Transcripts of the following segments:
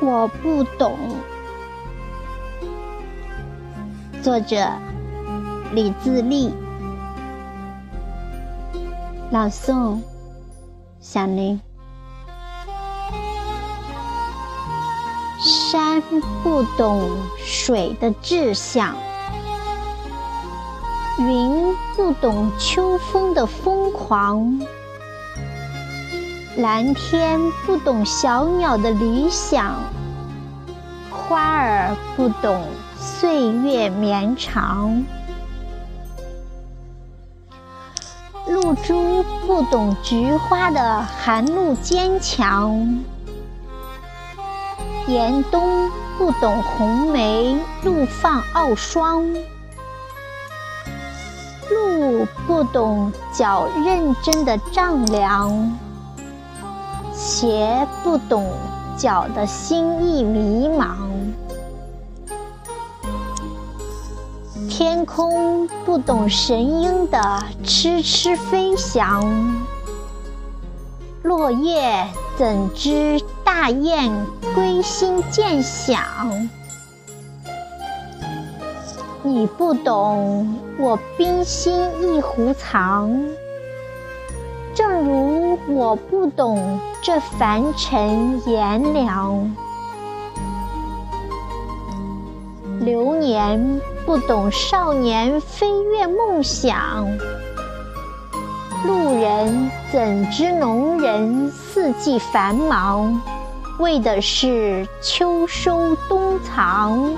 我不懂。作者：李自立。朗诵：小林。山不懂水的志向，云不懂秋风的疯狂，蓝天不懂小鸟的理想，花儿不懂岁月绵长，露珠不懂菊花的寒露坚强。严冬不懂红梅怒放傲霜，路不懂脚认真的丈量，鞋不懂脚的心意迷茫，天空不懂神鹰的痴痴飞翔，落叶怎知？大雁归心渐响，你不懂我冰心一壶藏，正如我不懂这凡尘炎凉。流年不懂少年飞跃梦想。路人怎知农人四季繁忙？为的是秋收冬藏，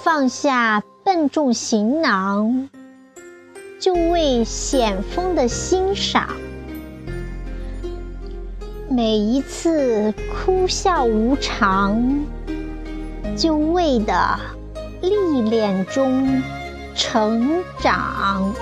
放下笨重行囊，就为险峰的欣赏。每一次哭笑无常，就为的历练中成长。